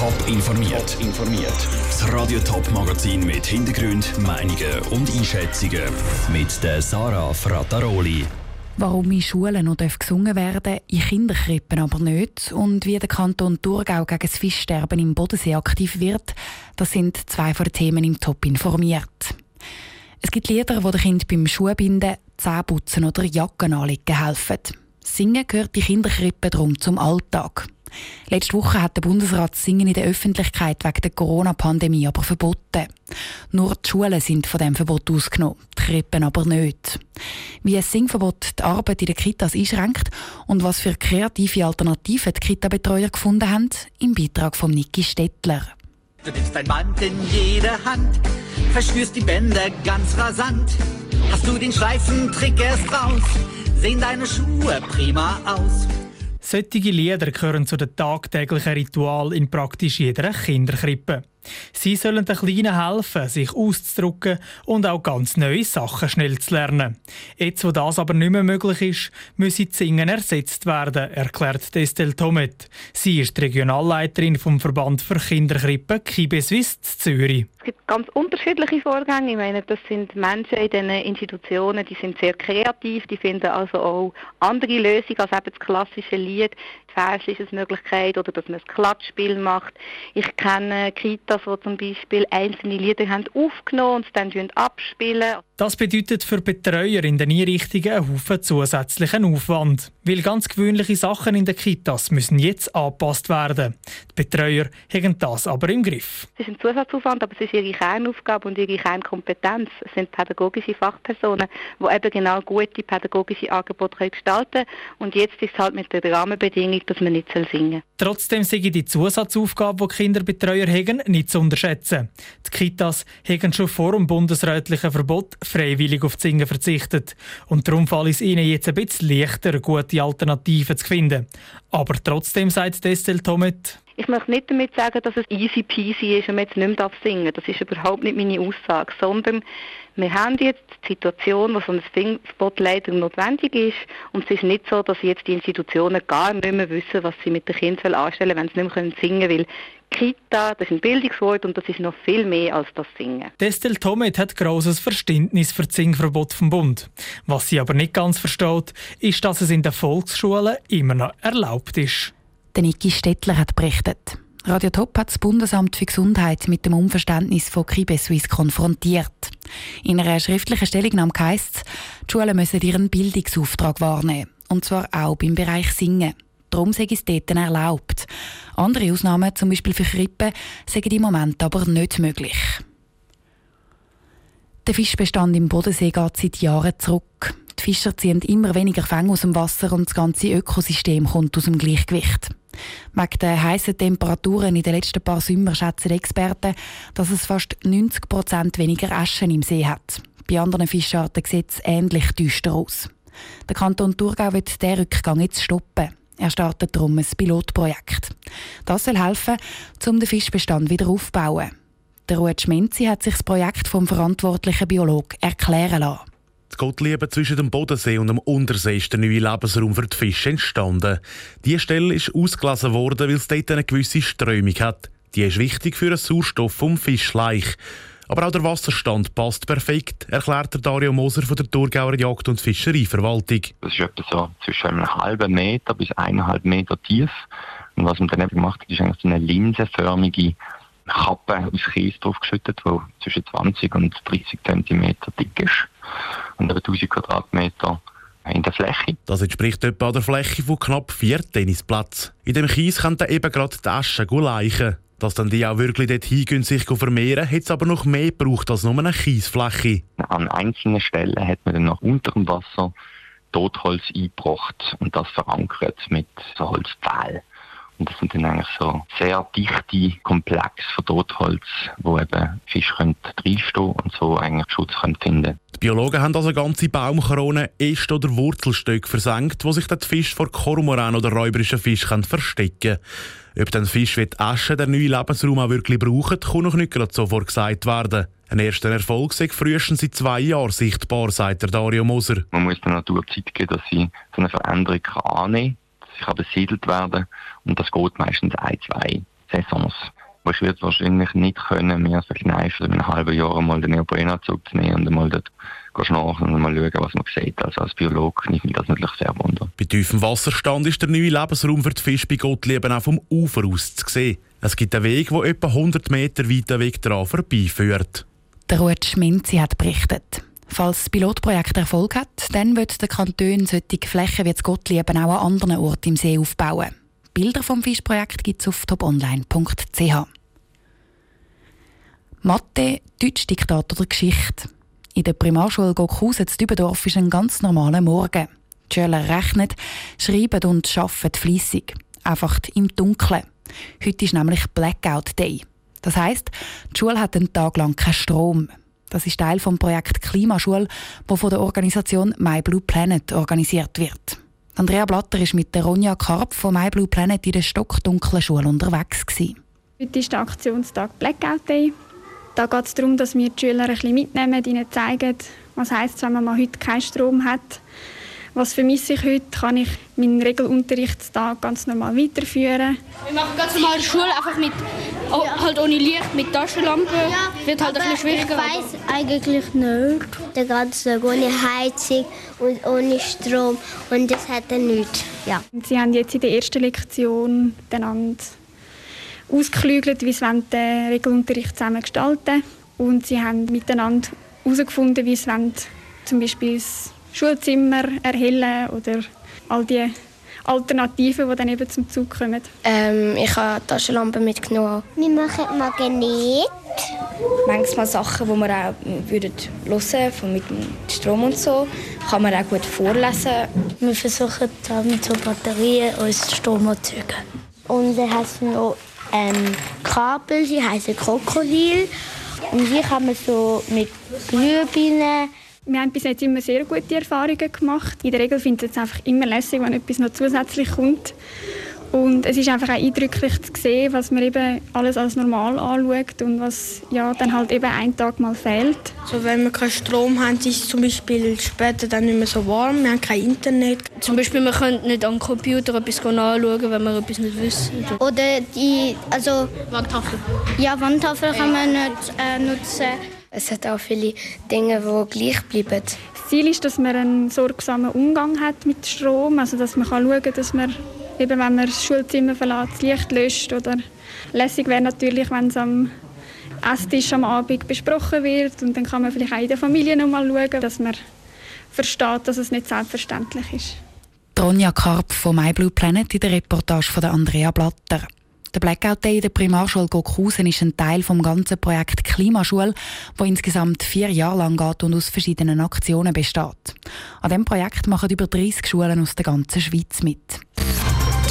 Top informiert. informiert. Das Radio Top Magazin mit Hintergrund, Meinungen und Einschätzungen mit der Sarah Frataroli. Warum in Schulen noch gesungen werden, in Kinderkrippen aber nicht und wie der Kanton Thurgau gegen das Fischsterben im Bodensee aktiv wird, das sind zwei von den Themen im Top informiert. Es gibt Lieder, die den Kind beim Schuhbinden, Zähneputzen oder Jacken anlegen helfen. Singen gehört die Kinderkrippe darum zum Alltag. Letzte Woche hat der Bundesrat Singen in der Öffentlichkeit wegen der Corona-Pandemie aber verboten. Nur die Schulen sind von dem Verbot ausgenommen, die Krippen aber nicht. Wie ein Singverbot die Arbeit in den Kitas einschränkt und was für kreative Alternativen die Kita-Betreuer gefunden haben, im Beitrag von Niki Stettler. Du nimmst dein Band in jede Hand, verspürst die Bänder ganz rasant. Hast du den Schleifentrick erst raus, sehen deine Schuhe prima aus. Solche Lieder gehören zu den tagtäglichen Ritualen in praktisch jeder Kinderkrippe. Sie sollen den Kleinen helfen, sich auszudrücken und auch ganz neue Sachen schnell zu lernen. Jetzt, wo das aber nicht mehr möglich ist, müsse das Singen ersetzt werden, erklärt Estelle Tomet. Sie ist die Regionalleiterin vom Verband für Kinderkrippen Kibe Suisse Zürich. Es gibt ganz unterschiedliche Vorgänge. Ich meine, das sind Menschen in diesen Institutionen, die sind sehr kreativ, die finden also auch andere Lösungen als eben das klassische Lied. Vers ist eine Möglichkeit oder dass man ein Klatschspiel macht. Ich kenne Kitas, die zum Beispiel einzelne Lieder haben aufgenommen und es dann abspielen. Das bedeutet für Betreuer in den Einrichtungen einen Haufen zusätzlichen Aufwand. Weil ganz gewöhnliche Sachen in den Kitas müssen jetzt angepasst werden. Die Betreuer haben das aber im Griff. Es ist ein Zusatzaufwand, aber es ist ihre Kernaufgabe und ihre Kernkompetenz. Es sind pädagogische Fachpersonen, die eben genau gute pädagogische Angebote gestalten können. Und jetzt ist es halt mit der Rahmenbedingung, dass man nicht singen soll. Trotzdem sehe die Zusatzaufgabe, die Kinderbetreuer haben, nicht zu unterschätzen. Die Kitas haben schon vor dem bundesrätlichen Verbot freiwillig auf Singen verzichtet. Und darum fällt es ihnen jetzt ein bisschen leichter, gute Alternativen zu finden. Aber trotzdem, sagt Estelle Tomet, ich möchte nicht damit sagen, dass es easy peasy ist und man jetzt nicht mehr singen darf. Das ist überhaupt nicht meine Aussage, sondern wir haben jetzt die Situation, wo so ein Singspot leider notwendig ist und es ist nicht so, dass jetzt die Institutionen gar nicht mehr wissen, was sie mit den Kindern anstellen wenn sie nicht mehr singen können, weil Kita, das ist ein Bildungswort und das ist noch viel mehr als das Singen. Destel Tomet hat grosses Verständnis für das Singverbot vom Bund. Was sie aber nicht ganz versteht, ist, dass es in den Volksschulen immer noch erlaubt ist. Der Niki Stettler hat berichtet. Radio Top hat das Bundesamt für Gesundheit mit dem Unverständnis von Kibeswiss konfrontiert. In einer schriftlichen Stellungnahme heisst es, die Schulen müssen ihren Bildungsauftrag wahrnehmen. Und zwar auch beim Bereich Singen. Darum sei es dort erlaubt. Andere Ausnahmen, zum Beispiel für Krippen, sind im Moment aber nicht möglich. Der Fischbestand im Bodensee geht seit Jahren zurück. Die Fischer ziehen immer weniger Fänge aus dem Wasser und das ganze Ökosystem kommt aus dem Gleichgewicht. Wegen der heißen Temperaturen in den letzten paar Sommern schätzen Experten, dass es fast 90 Prozent weniger Aschen im See hat. Bei anderen Fischarten sieht es ähnlich düster aus. Der Kanton Thurgau wird diesen Rückgang jetzt stoppen. Er startet darum ein Pilotprojekt. Das soll helfen, um den Fischbestand wieder aufzubauen. Der Ruud Schmenzi hat sich das Projekt vom verantwortlichen Biolog erklären lassen. Gottliebe zwischen dem Bodensee und dem Untersee ist der neue Lebensraum für die Fische entstanden. Diese Stelle ist ausgelassen worden, weil es dort eine gewisse Strömung hat. Die ist wichtig für den Sauerstoff vom Fischleich. Aber auch der Wasserstand passt perfekt, erklärt Dario Moser von der Thurgauer Jagd- und Fischereiverwaltung. Das ist etwa so zwischen einem halben Meter bis eineinhalb Meter tief. Und was man dann eben gemacht hat, ist eigentlich so eine linsenförmige Kappe aus Kies draufgeschüttet, die zwischen 20 und 30 cm dick ist. Und etwa 1000 Quadratmeter in der Fläche. Das entspricht etwa der Fläche von knapp vier Tennisplätzen. In dem Kies können dann eben gerade die Aschen leichen. Dass dann die auch wirklich dort hingehen, sich vermehren, hat es aber noch mehr gebraucht als nur eine Kiesfläche. An einzelnen Stellen hat man dann noch unter dem Wasser Totholz eingebracht und das verankert mit so Holzpfählen. Und das sind dann eigentlich so sehr dichte Komplexe von Totholz, wo eben Fische reinstehen und so eigentlich Schutz können finden Biologen haben also ganze Baumkronen, Äste oder Wurzelstöcke versenkt, wo sich der Fisch vor Kormoran oder räuberischen Fisch verstecken können. Ob dann Fisch wie Asche den neuen Lebensraum auch wirklich brauchen, kann noch nicht gerade sofort gesagt werden. Ein erster Erfolg sei frühestens seit zwei Jahren sichtbar, sagt der Dario Moser. Man muss der Natur Zeit geben, dass sie so eine Veränderung annehmen kann, dass sie besiedelt werden und das geht meistens ein, zwei Saisons. Aber ich würde wahrscheinlich nicht können, mir verkneifen, in einem halben Jahr mal den Neoprenanzug zu nehmen und mal dort schnarchen und mal schauen, was man sieht. Also als Biologe nimmt mich das natürlich sehr wunder. Bei tiefem Wasserstand ist der neue Lebensraum für die Fische bei Gottlieben auch vom Ufer aus zu sehen. Es gibt einen Weg, der etwa 100 Meter weiter Weg daran vorbeiführt. Der Ruth Schminzi hat berichtet. Falls das Pilotprojekt Erfolg hat, dann wird der Kanton solche Flächen wie das Gottlieben auch an anderen Orten im See aufbauen. Bilder vom Fischprojekt gibt es auf toponline.ch. Mathe, Deutsch, Diktat oder Geschichte. In der Primarschule Gockhausen zu Dübendorf ist ein ganz normaler Morgen. Die Schüler rechnen, schreiben und arbeiten fleissig. Einfach im Dunkeln. Heute ist nämlich Blackout Day. Das heisst, die Schule hat einen Tag lang keinen Strom. Das ist Teil vom Projekt Klimaschule, das von der Organisation My Blue Planet organisiert wird. Andrea Blatter ist mit der Ronja Karp von My Blue Planet in der stockdunklen Schule unterwegs. Heute ist der Aktionstag Blackout Day. Da geht es darum, dass wir die Schüler ein bisschen mitnehmen, ihnen zeigen, was heisst, wenn man mal heute keinen Strom hat. Was vermisse ich heute? Kann ich meinen Regelunterrichtstag ganz normal weiterführen? Wir machen ganz normal Schule einfach mit, oh, halt ohne Licht, mit Taschenlampe. Ja, Wird halt ein bisschen schwieriger. Ich weiß eigentlich nicht. Der ganze Tag ohne Heizung und ohne Strom und das hat er nicht. Ja. Sie haben jetzt in der ersten Lektion miteinander ausgeklügelt, wie sie den Regelunterricht zusammen gestalten und sie haben miteinander herausgefunden, wie sie zum Beispiel das Schulzimmer erhellen oder all die Alternativen, die dann eben zum Zug kommen? Ähm, ich habe Taschenlampen mitgenommen. Wir machen Magnet. Manchmal Sachen, die wir auch würden hören würden, mit dem Strom und so, kann man auch gut vorlesen. Wir versuchen dann mit so Batterien uns Strom zu erzeugen. Und dann hast du noch ähm, Kabel, die heißen Krokodil. Und die kann man so mit Glühbirnen wir haben bis jetzt immer sehr gute Erfahrungen gemacht. In der Regel findet es einfach immer lässig, wenn etwas noch zusätzlich kommt. Und es ist einfach auch eindrücklich zu sehen, was man eben alles als normal anschaut und was ja, dann halt eben einen Tag mal fehlt. So, wenn wir keinen Strom haben, ist es zum Beispiel später dann nicht mehr so warm, wir haben kein Internet. Zum Beispiel, wir können nicht am Computer etwas anschauen, wenn wir etwas nicht wissen. Oder die, also... Wandtafel. Ja, Wandtafel kann man nicht äh, nutzen. Es hat auch viele Dinge, die gleich bleiben. Das Ziel ist, dass man einen sorgsamen Umgang hat mit Strom, also dass man schauen kann, dass man, eben wenn man das Schulzimmer verlässt, das Licht löscht. Oder lässig wäre natürlich, wenn es am Esstisch am Abend besprochen wird und dann kann man vielleicht auch in der Familie noch mal schauen, dass man versteht, dass es nicht selbstverständlich ist. Ronja Karp von My Blue Planet in der Reportage von Andrea Blatter. Der Blackout Day der Primarschule Gockhausen ist ein Teil vom ganzen Projekt Klimaschule, wo insgesamt vier Jahre lang geht und aus verschiedenen Aktionen besteht. An diesem Projekt machen über 30 Schulen aus der ganzen Schweiz mit.